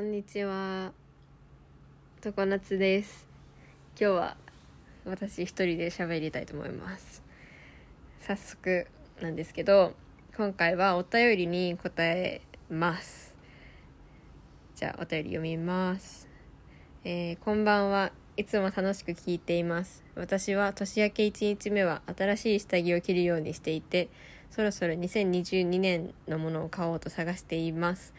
こんにちは。常夏です。今日は私一人で喋りたいと思います。早速なんですけど、今回はお便りに答えます。じゃあお便り読みます。えーこんばんは。いつも楽しく聞いています。私は年明け1日目は新しい下着を着るようにしていて、そろそろ2022年のものを買おうと探しています。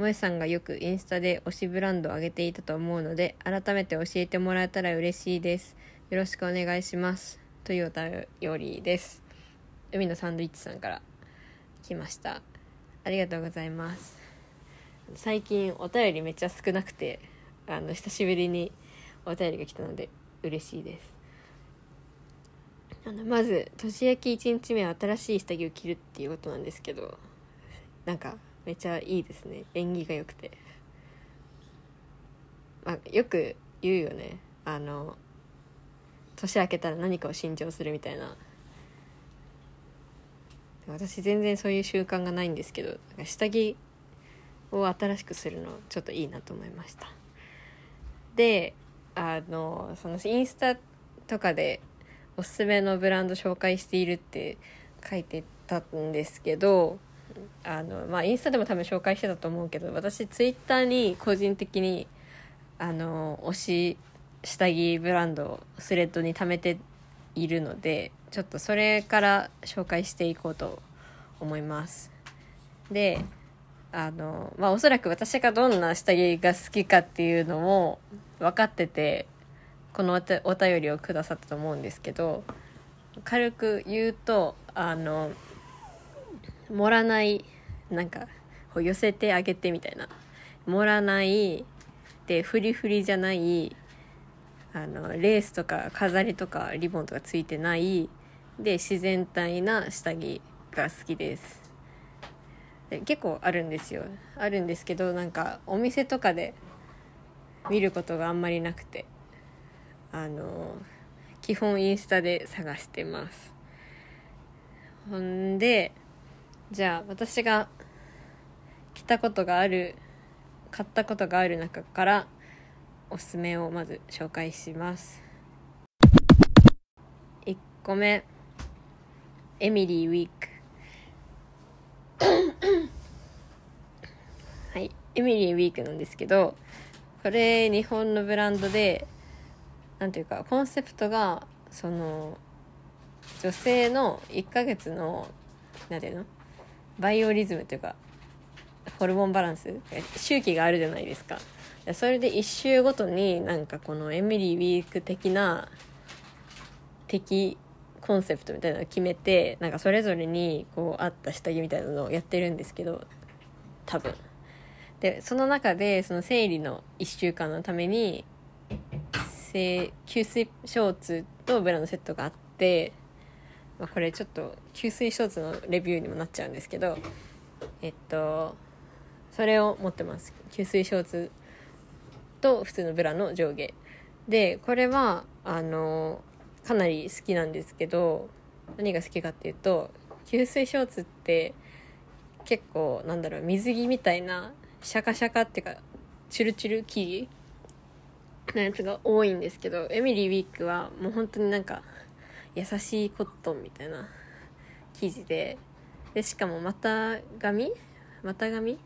萌えさんがよくインスタで推しブランドを上げていたと思うので、改めて教えてもらえたら嬉しいです。よろしくお願いします。というお便りです。海のサンドイッチさんから来ました。ありがとうございます。最近お便りめっちゃ少なくて、あの、久しぶりにお便りが来たので嬉しいです。あのまず年明け1日目は新しい下着を着るっていうことなんですけどなんかめちゃいいですね。縁起が良くて、まあ、よく言うよね。あの年明けたら何かを新調するみたいな。私全然そういう習慣がないんですけど下着を新しくするのちょっといいなと思いました。であのそのインスタとかでおすすめのブランド紹介しているって書いてたんですけどあのまあインスタでも多分紹介してたと思うけど私ツイッターに個人的にあの推し下着ブランドをスレッドに貯めているのでちょっとそれから紹介していこうと思います。であのまあおそらく私がどんな下着が好きかっていうのも分かっててこのおたお便りをくださったと思うんですけど軽く言うとあの盛らないなんかこう寄せてあげてみたいな。盛らないでフリフリじゃないあのレースとか飾りとかリボンとかついてないで自然体な下着が好きです。で結構あるんですよ。あるんですけどなんかお店とかで見ることがあんまりなくて。あの基本インスタで探してます。ほんでじゃあ私が着たことがある買ったことがある中からおすすめをまず紹介します。1個目エミリーウィークはいエミリーウィークなんですけどこれ日本のブランドでなんていうかコンセプトがその女性の1ヶ月のなんていうの？バイオリズムというかホルモンバランス周期があるじゃないですか。それで1週ごとになんかこのエミリー・ウィーク的な的コンセプトみたいなのを決めてなんかそれぞれにこう合った下着みたいなのをやってるんですけど多分。でその中でその生理の1週間のために吸水ショーツとブラのセットがあって、まあ、これちょっと吸水ショーツのレビューにもなっちゃうんですけどえっとそれを持ってます。吸水ショーツと普通のブラの上下。でこれはあのかなり好きなんですけど何が好きかっていうと吸水ショーツって結構なんだろう水着みたいなシャカシャカっていうかチュルチュル生地のやつが多いんですけどエミリー・ウィークはもう本当になんか優しいコットンみたいな生地で。でしかも股上股上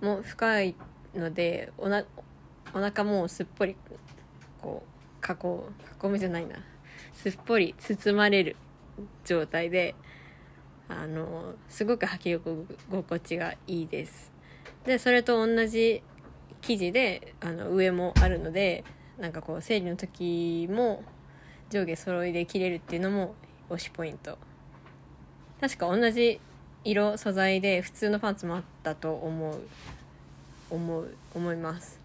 も深いのでおなお腹もすっぽりこう囲う囲むじゃないな。すっぽり包まれる状態であのすごく履き心地がいいです。でそれと同じ生地であの上もあるのでなんかこう生理の時も上下揃いで着れるっていうのも推しポイント。確か同じ色素材で普通のパンツもあったと思う。思う思います。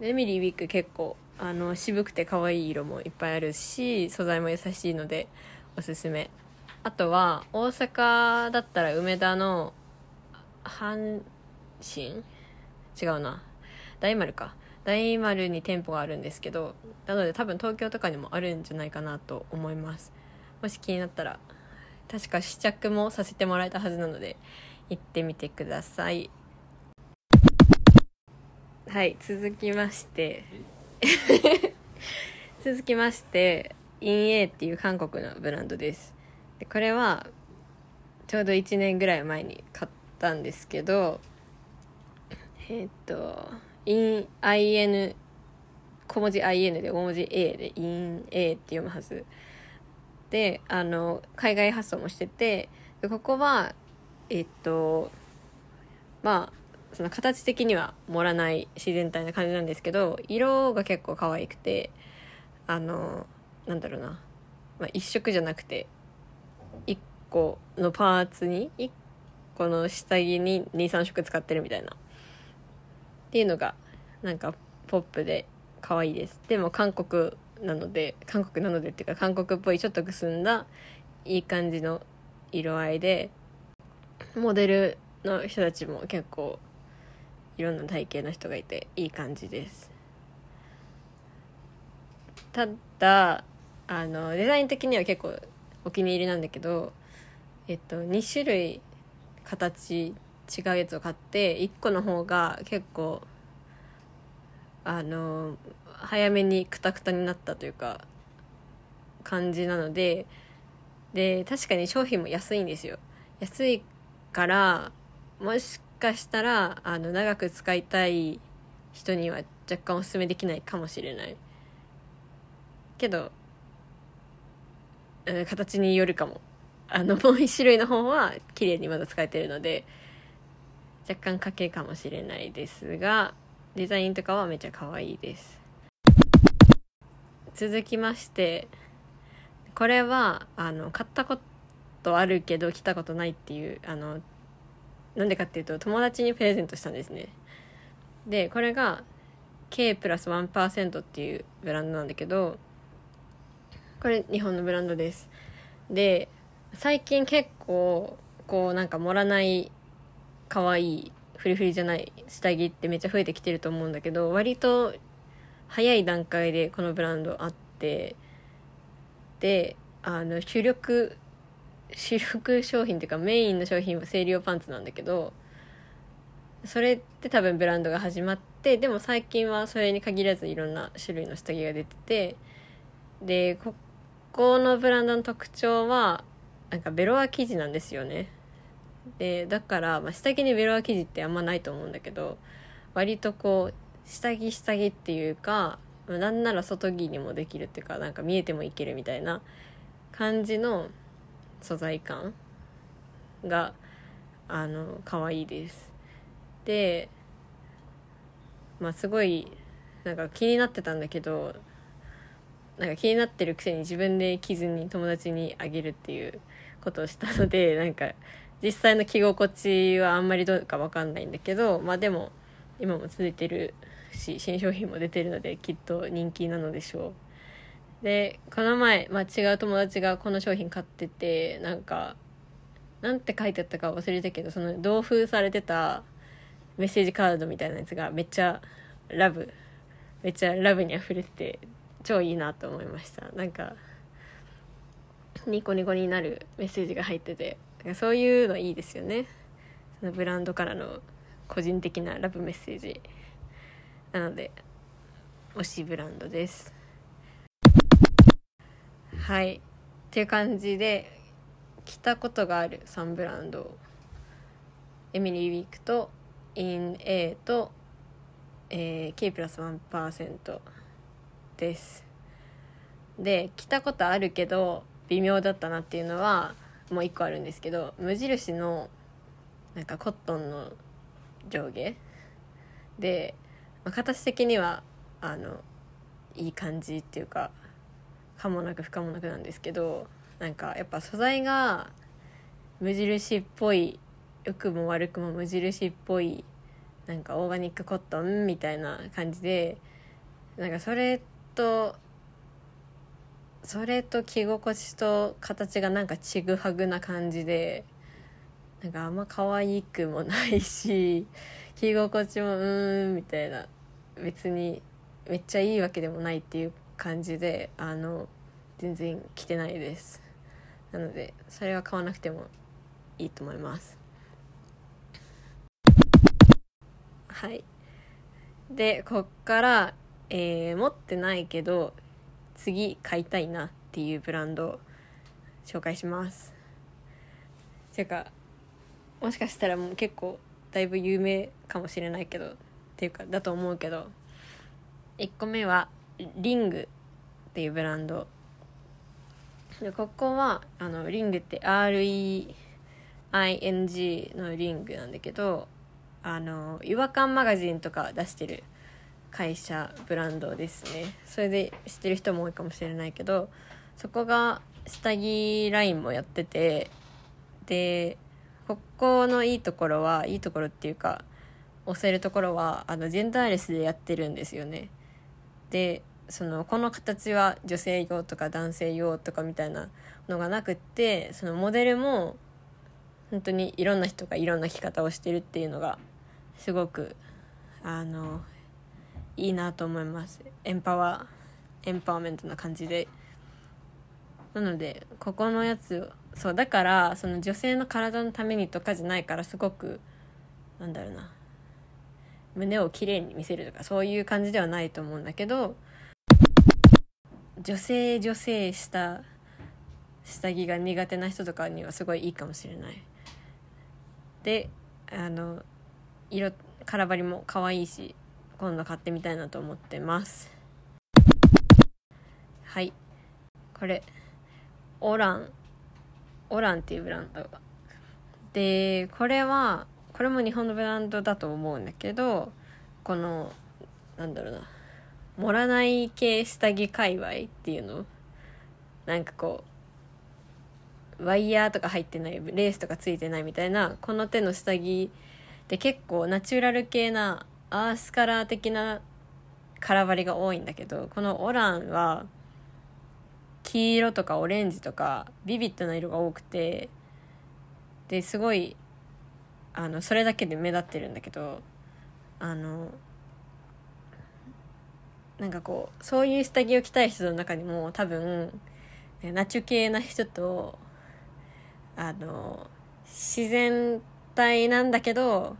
エミリー・ウィーク結構あの渋くて可愛い色もいっぱいあるし素材も優しいのでおすすめ。あとは大阪だったら梅田の阪神？違うな。大丸か。大丸に店舗があるんですけどなので多分東京とかにもあるんじゃないかなと思います。もし気になったら。確か試着もさせてもらえたはずなので行ってみてください。はい続きまして。続きましてインエーっていう韓国のブランドです。でこれはちょうど1年ぐらい前に買ったんですけどえー、っとイン IN 小文字 IN で大文字 A でイン A って読むはず。であの海外発送もしててでここはえっとまあその形的には盛らない自然体な感じなんですけど色が結構可愛くてあのなんだろうな、まあ、1色じゃなくて1個のパーツに1個の下着に23色使ってるみたいなっていうのがなんかポップで可愛いです。でも韓国なので韓国なのでっていうか韓国っぽいちょっとくすんだいい感じの色合いでモデルの人たちも結構いろんな体型の人がいていい感じです。ただあのデザイン的には結構お気に入りなんだけどえっと2種類形違うやつを買って1個の方が結構あの早めにクタクタになったというか感じなのでで確かに商品も安いんですよ。安いからもしかしたらあの長く使いたい人には若干おすすめできないかもしれない。けど、うん、形によるかも。あの もう一種類の方は綺麗にまだ使えてるので若干家計かもしれないですがデザインとかはめっちゃ可愛いです。続きましてこれはあの買ったことあるけど着たことないっていうあのなんでかっていうと友達にプレゼントしたんですね。でこれが K プラス1%っていうブランドなんだけどこれ日本のブランドです。で最近結構こうなんか盛らない可愛いフリフリじゃない下着ってめっちゃ増えてきてると思うんだけど割と早い段階でこのブランドあってであの主力主力商品っていうかメインの商品は清涼パンツなんだけどそれって多分ブランドが始まってでも最近はそれに限らずいろんな種類の下着が出ててでここのブランドの特徴はなんかベロア生地なんですよね。でだから、まあ、下着にベロア生地ってあんまないと思うんだけど割とこう下着下着っていうかなんなら外着にもできるっていうかなんか見えてもいけるみたいな感じの素材感があの可愛いです。でまあすごいなんか気になってたんだけどなんか気になってるくせに自分で着ずに友達にあげるっていうことをしたので なんか実際の着心地はあんまりどうか分かんないんだけどまあでも今も続いてるし新商品も出てるのできっと人気なのでしょう。でこの前、まあ、違う友達がこの商品買っててなんかなんて書いてあったか忘れたけどその同封されてたメッセージカードみたいなやつがめっちゃラブめっちゃラブに溢れてて超いいなと思いました。なんかニコニコになるメッセージが入っててそういうのいいですよね。そのブランドからの個人的なラブメッセージ。なので推しブランドです。はい。っていう感じで着たことがある3ブランドエミリー・ウィークとイン A と、えー、K プラス1%です。で着たことあるけど微妙だったなっていうのはもう1個あるんですけど無印のなんかコットンの上下で、まあ、形的にはあのいい感じっていうか可もなく不可もなくなんですけどなんかやっぱ素材が無印っぽい良くも悪くも無印っぽいなんかオーガニックコットンみたいな感じでなんかそれとそれと着心地と形がなんかちぐはぐな感じでなんかあんま可愛くもないし着心地もうーんみたいな別にめっちゃいいわけでもないっていう感じであの全然着てないです。なのでそれは買わなくてもいいと思います。はい。でこっから、えー持ってないけど次買いたいなっていうブランドを紹介します。ていうかもしかしたらもう結構だいぶ有名かもしれないけどっていうかだと思うけど1個目はリングっていうブランド。でここはあのリングって REING のリングなんだけどあの違和感マガジンとか出してる会社ブランドですね。それで知ってる人も多いかもしれないけどそこが下着ラインもやっててでここのいいところはいいところっていうか押せるところはあのジェンダーレスでやってるんですよね。でそのこの形は女性用とか男性用とかみたいなのがなくってそのモデルも本当にいろんな人がいろんな着方をしてるっていうのがすごくあのいいなと思います。エンパワーエンパワーメントな感じで。なのでここのやつそうだからその女性の体のためにとかじゃないからすごくなんだろうな胸をきれいに見せるとかそういう感じではないと思うんだけど女性女性した下着が苦手な人とかにはすごいいいかもしれない。であの色カラバリも可愛いし今度買ってみたいなと思ってます。はい。これ。オランオランっていうブランド。でこれはこれも日本のブランドだと思うんだけどこのなんだろうな盛らない系下着界隈っていうの？なんかこうワイヤーとか入ってないレースとかついてないみたいなこの手の下着で結構ナチュラル系なアースカラー的なカラバリが多いんだけどこのオランは黄色とかオレンジとかビビッドな色が多くてですごいあのそれだけで目立ってるんだけどあのなんかこうそういう下着を着たい人の中にも多分ナチュ系な人とあの自然体なんだけど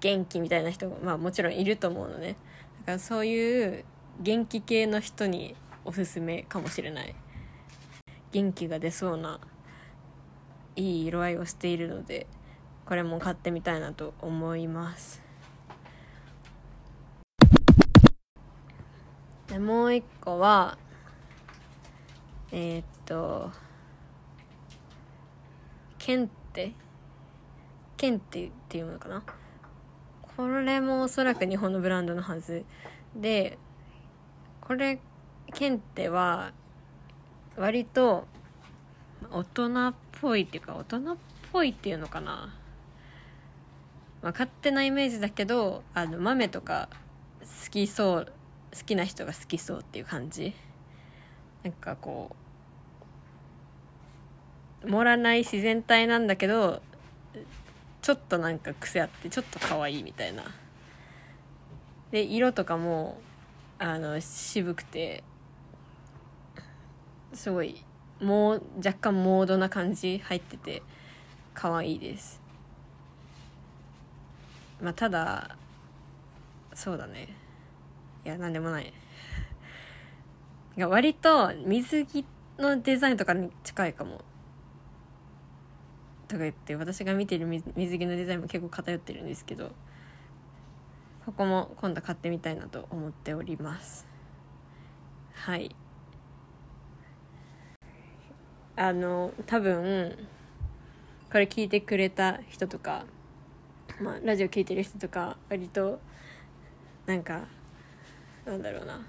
元気みたいな人も、まあ、もちろんいると思うのね。だからそういう元気系の人におすすめかもしれない。元気が出そうないい色合いをしているのでこれも買ってみたいなと思います。でもう一個はえー、っとケンテ？ケンテっていうのかな？これもおそらく日本のブランドのはず。でこれケンテは割と大人っぽいっていうか大人っぽいっていうのかな、まあ、勝手なイメージだけどあの豆とか好きそう好きな人が好きそうっていう感じ。なんかこう盛らない自然体なんだけどちょっとなんか癖あってちょっと可愛いみたいな。で色とかもあの渋くてすごいもう若干モードな感じ入ってて可愛いです。まあただそうだね。いやなんでもない。割と水着のデザインとかに近いかも。とか言って私が見てる水着のデザインも結構偏ってるんですけどここも今度買ってみたいなと思っております。はい。あの多分これ聞いてくれた人とか、まあ、ラジオ聞いてる人とか割となんかなんだろうな。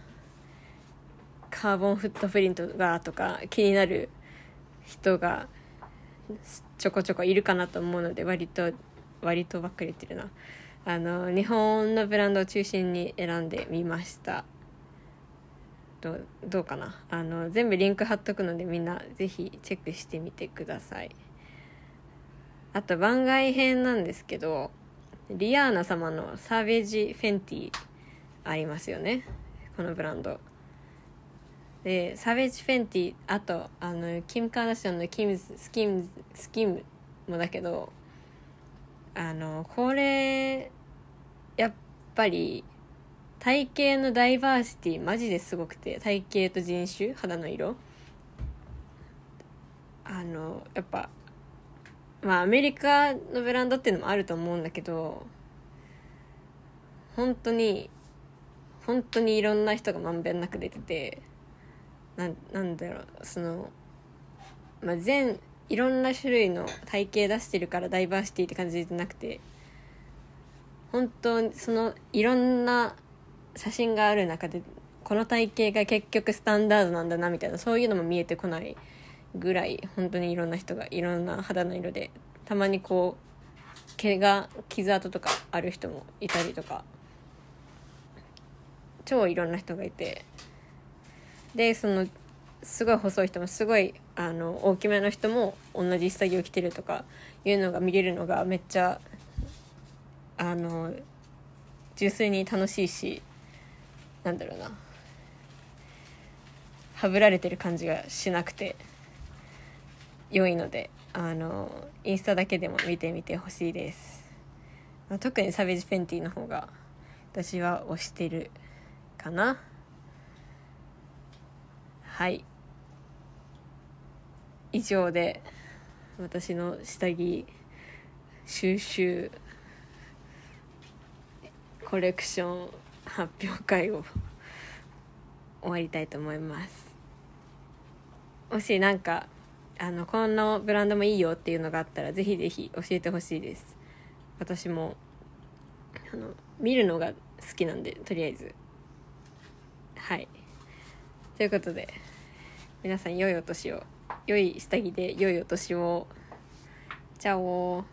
カーボンフットプリントがとか気になる人がちょこちょこいるかなと思うので割と割とばっかり言ってるな。あの日本のブランドを中心に選んでみました。どうどうかな？あの全部リンク貼っとくのでみんなぜひチェックしてみてください。あと番外編なんですけどリアーナ様のサーベージフェンティありますよね。このブランド。でサーベージフェンティあとあのキム・カーダシャンのキムズスキムスキムもだけどあのこれやっぱり体型のダイバーシティマジですごくて体型と人種肌の色。あのやっぱまあアメリカのブランドっていうのもあると思うんだけど本当に本当にいろんな人がまんべんなく出ててななんだろうその、まあ、全いろんな種類の体型出してるからダイバーシティって感じじゃなくて本当にそのいろんな写真がある中でこの体型が結局スタンダードなんだなみたいなそういうのも見えてこないぐらい本当にいろんな人がいろんな肌の色でたまにこう毛が傷跡とかある人もいたりとか。超いろんな人がいて。でそのすごい細い人もすごいあの大きめの人も同じ下着を着てるとかいうのが見れるのがめっちゃあの純粋に楽しいしなんだろうな。はぶられてる感じがしなくて。良いのであのインスタだけでも見てみてほしいです、まあ、特にサベージ・ペンティの方が私は推してるかな。はい。以上で私の下着収集コレクション発表会を終わりたいと思います。もしなんかあのこのブランドもいいよっていうのがあったらぜひぜひ教えてほしいです。私もあの見るのが好きなんでとりあえず。はい。ということで皆さん良いお年を。良い下着で良いお年を。チャオ